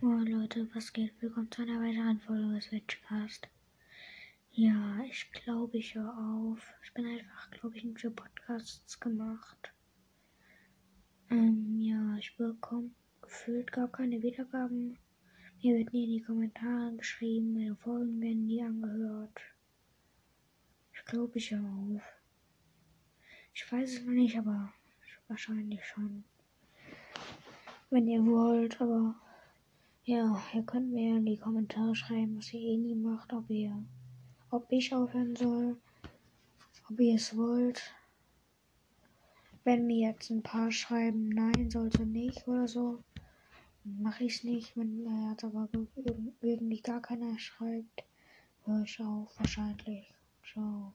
Moin Leute, was geht? Willkommen zu einer weiteren Folge des Witchcast. Ja, ich glaube, ich höre auf. Ich bin einfach, glaube ich, nicht für Podcasts gemacht. Ähm, ja, ich bekomme gefühlt gar keine Wiedergaben. Mir wird nie in die Kommentare geschrieben, meine Folgen werden nie angehört. Ich glaube, ich höre auf. Ich weiß es noch nicht, aber wahrscheinlich schon. Wenn ihr wollt, aber ja, ihr könnt mir in die Kommentare schreiben, was ihr eh nie macht, ob ihr, ob ich aufhören soll, ob ihr es wollt. Wenn mir jetzt ein paar schreiben, nein, sollte nicht oder so, mache ich es nicht. Wenn mir jetzt aber irgendwie gar keiner schreibt, höre ich auf, wahrscheinlich. Ciao.